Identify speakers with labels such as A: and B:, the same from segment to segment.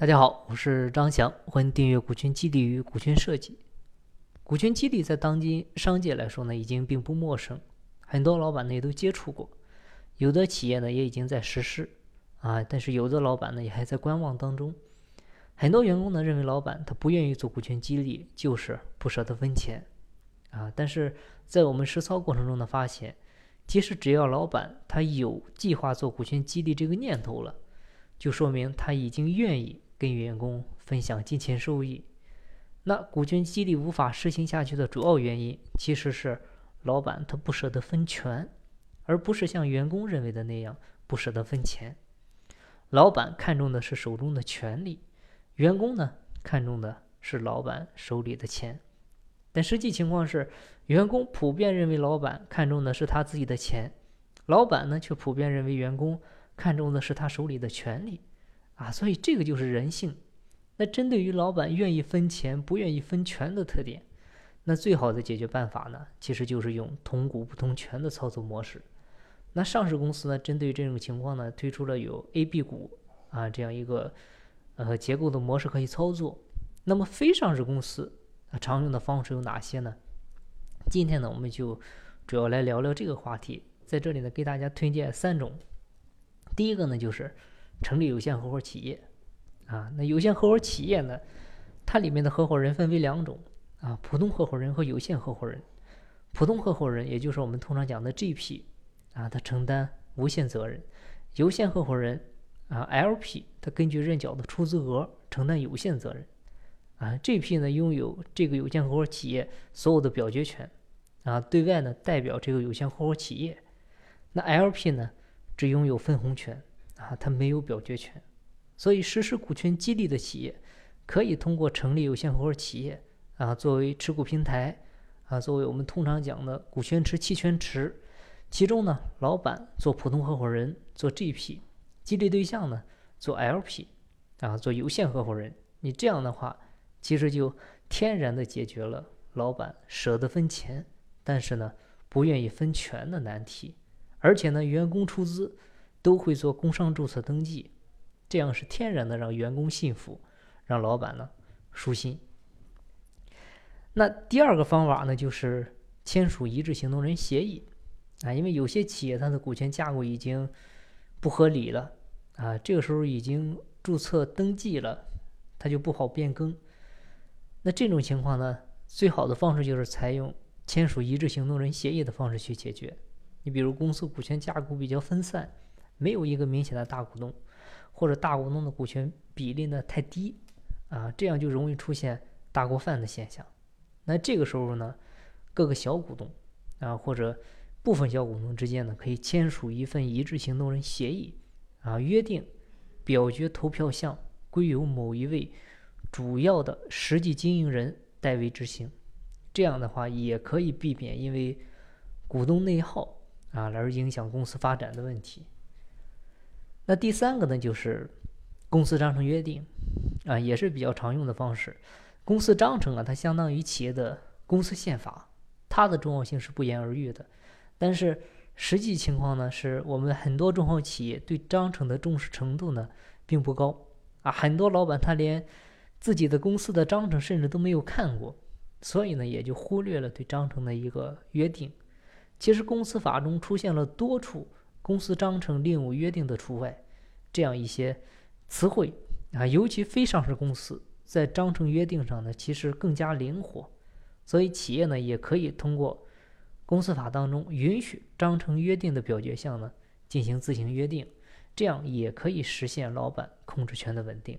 A: 大家好，我是张翔，欢迎订阅股权激励与股权设计。股权激励在当今商界来说呢，已经并不陌生，很多老板呢也都接触过，有的企业呢也已经在实施啊，但是有的老板呢也还在观望当中。很多员工呢认为老板他不愿意做股权激励，就是不舍得分钱啊。但是在我们实操过程中呢，发现其实只要老板他有计划做股权激励这个念头了，就说明他已经愿意。跟员工分享金钱收益，那股权激励无法实行下去的主要原因，其实是老板他不舍得分权，而不是像员工认为的那样不舍得分钱。老板看重的是手中的权利，员工呢看重的是老板手里的钱。但实际情况是，员工普遍认为老板看重的是他自己的钱，老板呢却普遍认为员工看重的是他手里的权利。啊，所以这个就是人性。那针对于老板愿意分钱不愿意分权的特点，那最好的解决办法呢，其实就是用同股不同权的操作模式。那上市公司呢，针对这种情况呢，推出了有 A、B 股啊这样一个呃结构的模式可以操作。那么非上市公司啊常用的方式有哪些呢？今天呢，我们就主要来聊聊这个话题。在这里呢，给大家推荐三种。第一个呢，就是。成立有限合伙企业，啊，那有限合伙企业呢，它里面的合伙人分为两种，啊，普通合伙人和有限合伙人。普通合伙人也就是我们通常讲的 GP，啊，他承担无限责任；有限合伙人，啊，LP，他根据认缴的出资额承担有限责任。啊，GP 呢拥有这个有限合伙企业所有的表决权，啊，对外呢代表这个有限合伙企业。那 LP 呢只拥有分红权。啊，他没有表决权，所以实施股权激励的企业可以通过成立有限合伙企业啊，作为持股平台啊，作为我们通常讲的股权池、期权池。其中呢，老板做普通合伙人做 GP，激励对象呢做 LP 啊，做有限合伙人。你这样的话，其实就天然的解决了老板舍得分钱，但是呢不愿意分权的难题，而且呢员工出资。都会做工商注册登记，这样是天然的让员工信服，让老板呢舒心。那第二个方法呢，就是签署一致行动人协议啊，因为有些企业它的股权架构已经不合理了啊，这个时候已经注册登记了，它就不好变更。那这种情况呢，最好的方式就是采用签署一致行动人协议的方式去解决。你比如公司股权架构比较分散。没有一个明显的大股东，或者大股东的股权比例呢太低，啊，这样就容易出现大锅饭的现象。那这个时候呢，各个小股东啊或者部分小股东之间呢，可以签署一份一致行动人协议，啊，约定表决投票项归由某一位主要的实际经营人代为执行。这样的话也可以避免因为股东内耗啊而影响公司发展的问题。那第三个呢，就是公司章程约定，啊，也是比较常用的方式。公司章程啊，它相当于企业的公司宪法，它的重要性是不言而喻的。但是实际情况呢，是我们很多中小企业对章程的重视程度呢，并不高啊。很多老板他连自己的公司的章程甚至都没有看过，所以呢，也就忽略了对章程的一个约定。其实公司法中出现了多处。公司章程另有约定的除外，这样一些词汇啊，尤其非上市公司在章程约定上呢，其实更加灵活，所以企业呢也可以通过公司法当中允许章程约定的表决项呢进行自行约定，这样也可以实现老板控制权的稳定。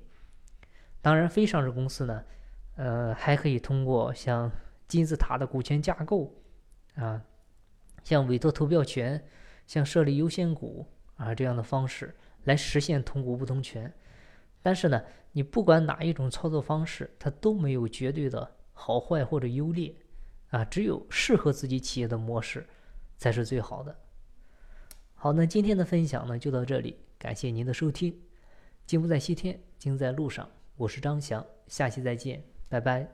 A: 当然，非上市公司呢，呃，还可以通过像金字塔的股权架构啊，像委托投票权。像设立优先股啊这样的方式来实现同股不同权，但是呢，你不管哪一种操作方式，它都没有绝对的好坏或者优劣啊，只有适合自己企业的模式才是最好的。好，那今天的分享呢就到这里，感谢您的收听。金不在西天，金在路上，我是张翔，下期再见，拜拜。